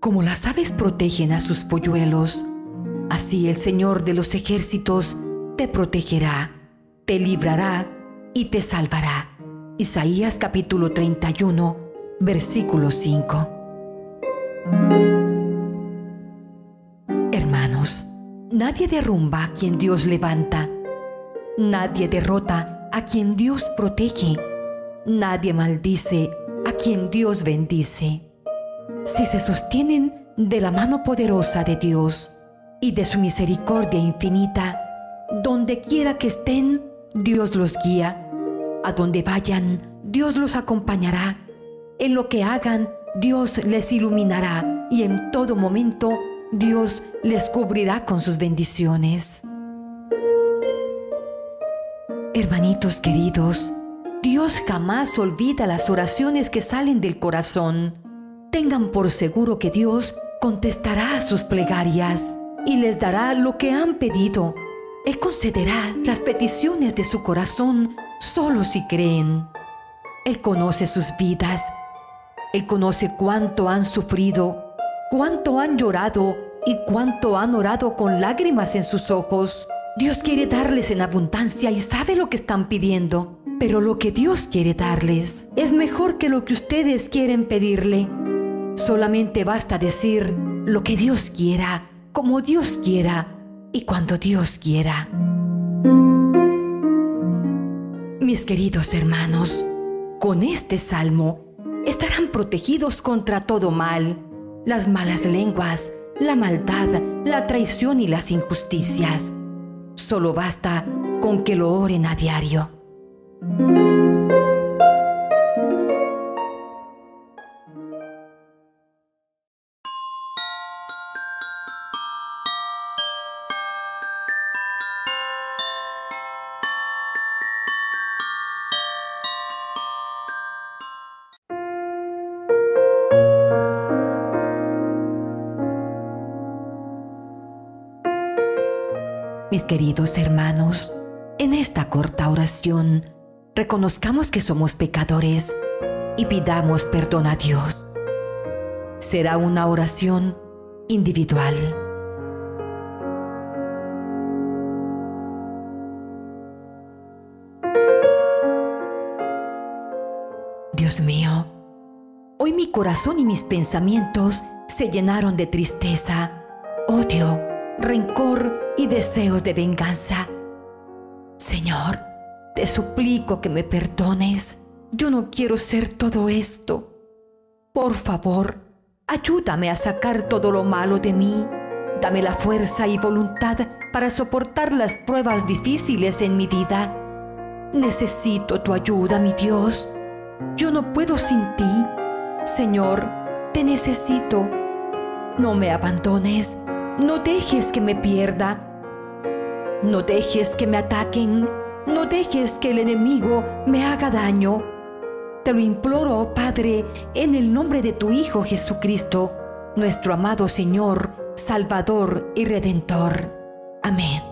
Como las aves protegen a sus polluelos, así el Señor de los ejércitos te protegerá, te librará y te salvará. Isaías capítulo 31, versículo 5. Hermanos, nadie derrumba a quien Dios levanta, nadie derrota a quien Dios protege, nadie maldice a quien Dios bendice si se sostienen de la mano poderosa de Dios y de su misericordia infinita, donde quiera que estén, Dios los guía. A donde vayan, Dios los acompañará. En lo que hagan, Dios les iluminará y en todo momento Dios les cubrirá con sus bendiciones. Hermanitos queridos, Dios jamás olvida las oraciones que salen del corazón tengan por seguro que Dios contestará sus plegarias y les dará lo que han pedido. Él concederá las peticiones de su corazón solo si creen. Él conoce sus vidas. Él conoce cuánto han sufrido, cuánto han llorado y cuánto han orado con lágrimas en sus ojos. Dios quiere darles en abundancia y sabe lo que están pidiendo. Pero lo que Dios quiere darles es mejor que lo que ustedes quieren pedirle. Solamente basta decir lo que Dios quiera, como Dios quiera y cuando Dios quiera. Mis queridos hermanos, con este salmo estarán protegidos contra todo mal, las malas lenguas, la maldad, la traición y las injusticias. Solo basta con que lo oren a diario. Mis queridos hermanos, en esta corta oración, reconozcamos que somos pecadores y pidamos perdón a Dios. Será una oración individual. Dios mío, hoy mi corazón y mis pensamientos se llenaron de tristeza, odio, rencor y deseos de venganza. Señor, te suplico que me perdones. Yo no quiero ser todo esto. Por favor, ayúdame a sacar todo lo malo de mí. Dame la fuerza y voluntad para soportar las pruebas difíciles en mi vida. Necesito tu ayuda, mi Dios. Yo no puedo sin ti. Señor, te necesito. No me abandones no dejes que me pierda. No dejes que me ataquen. No dejes que el enemigo me haga daño. Te lo imploro, Padre, en el nombre de tu Hijo Jesucristo, nuestro amado Señor, Salvador y Redentor. Amén.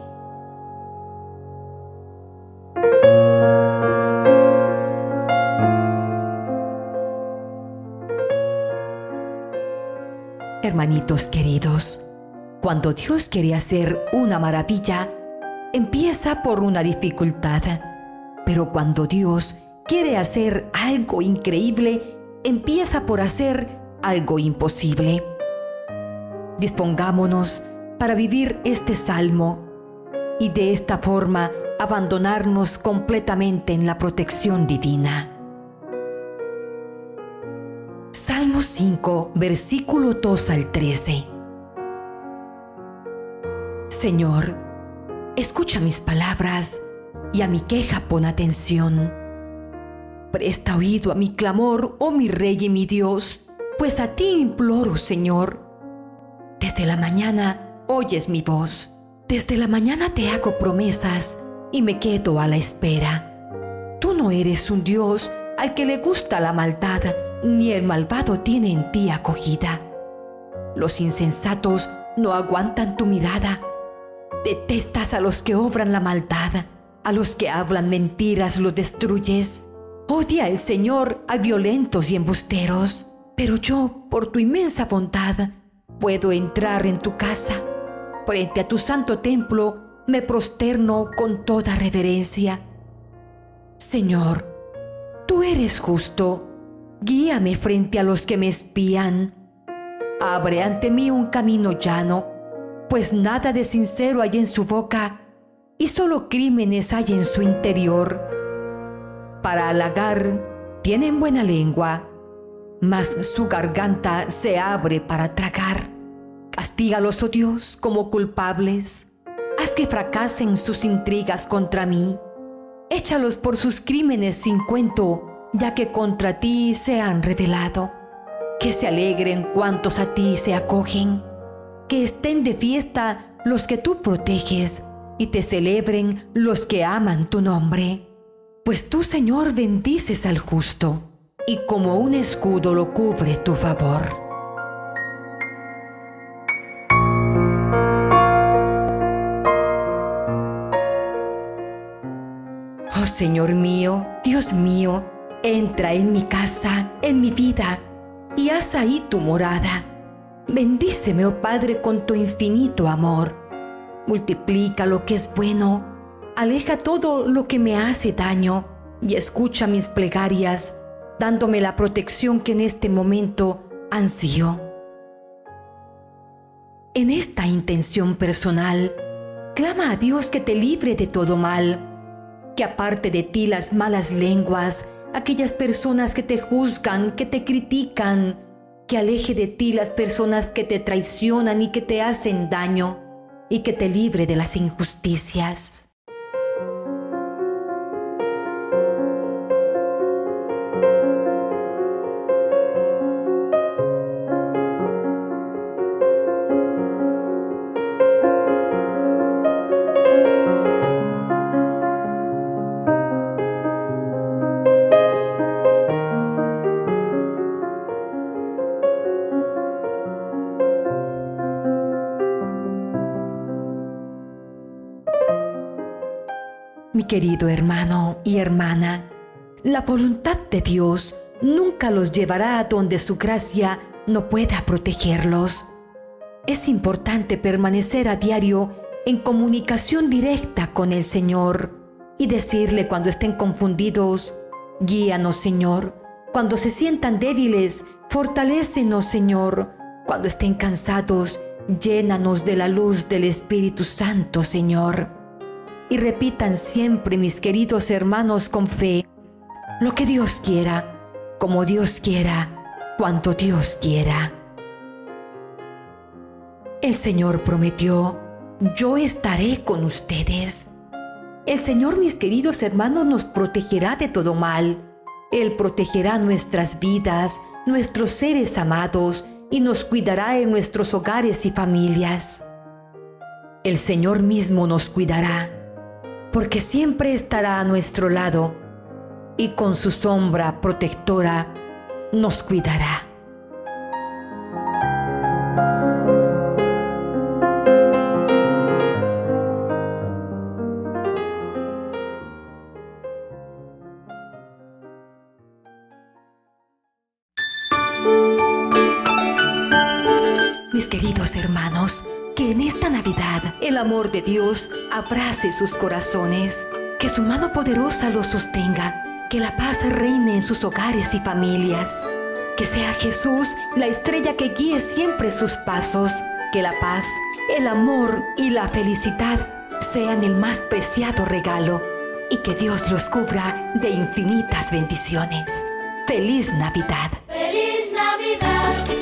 Hermanitos queridos, cuando Dios quiere hacer una maravilla, empieza por una dificultad. Pero cuando Dios quiere hacer algo increíble, empieza por hacer algo imposible. Dispongámonos para vivir este salmo y de esta forma abandonarnos completamente en la protección divina. Salmo 5, versículo 2 al 13. Señor, escucha mis palabras y a mi queja pon atención. Presta oído a mi clamor, oh mi Rey y mi Dios, pues a ti imploro, Señor. Desde la mañana oyes mi voz, desde la mañana te hago promesas y me quedo a la espera. Tú no eres un Dios al que le gusta la maldad, ni el malvado tiene en ti acogida. Los insensatos no aguantan tu mirada Detestas a los que obran la maldad. A los que hablan mentiras los destruyes. Odia el Señor a violentos y embusteros. Pero yo, por tu inmensa bondad, puedo entrar en tu casa. Frente a tu santo templo me prosterno con toda reverencia. Señor, tú eres justo. Guíame frente a los que me espían. Abre ante mí un camino llano, pues nada de sincero hay en su boca y solo crímenes hay en su interior. Para halagar tienen buena lengua, mas su garganta se abre para tragar. Castígalos, oh Dios, como culpables. Haz que fracasen sus intrigas contra mí. Échalos por sus crímenes sin cuento, ya que contra ti se han revelado. Que se alegren cuantos a ti se acogen. Que estén de fiesta los que tú proteges y te celebren los que aman tu nombre. Pues tú, Señor, bendices al justo, y como un escudo lo cubre tu favor. Oh Señor mío, Dios mío, entra en mi casa, en mi vida, y haz ahí tu morada. Bendíceme, oh Padre, con tu infinito amor multiplica lo que es bueno, aleja todo lo que me hace daño y escucha mis plegarias, dándome la protección que en este momento ansío. En esta intención personal, clama a Dios que te libre de todo mal, que aparte de ti las malas lenguas, aquellas personas que te juzgan, que te critican, que aleje de ti las personas que te traicionan y que te hacen daño y que te libre de las injusticias. Mi querido hermano y hermana, la voluntad de Dios nunca los llevará a donde su gracia no pueda protegerlos. Es importante permanecer a diario en comunicación directa con el Señor y decirle cuando estén confundidos, guíanos Señor, cuando se sientan débiles, fortalécenos Señor, cuando estén cansados, llénanos de la luz del Espíritu Santo Señor y repitan siempre, mis queridos hermanos, con fe, lo que Dios quiera, como Dios quiera, cuanto Dios quiera. El Señor prometió, yo estaré con ustedes. El Señor, mis queridos hermanos, nos protegerá de todo mal. Él protegerá nuestras vidas, nuestros seres amados, y nos cuidará en nuestros hogares y familias. El Señor mismo nos cuidará porque siempre estará a nuestro lado y con su sombra protectora nos cuidará. Navidad el amor de Dios abrace sus corazones, que su mano poderosa los sostenga, que la paz reine en sus hogares y familias, que sea Jesús la estrella que guíe siempre sus pasos, que la paz, el amor y la felicidad sean el más preciado regalo y que Dios los cubra de infinitas bendiciones. ¡Feliz Navidad! ¡Feliz Navidad!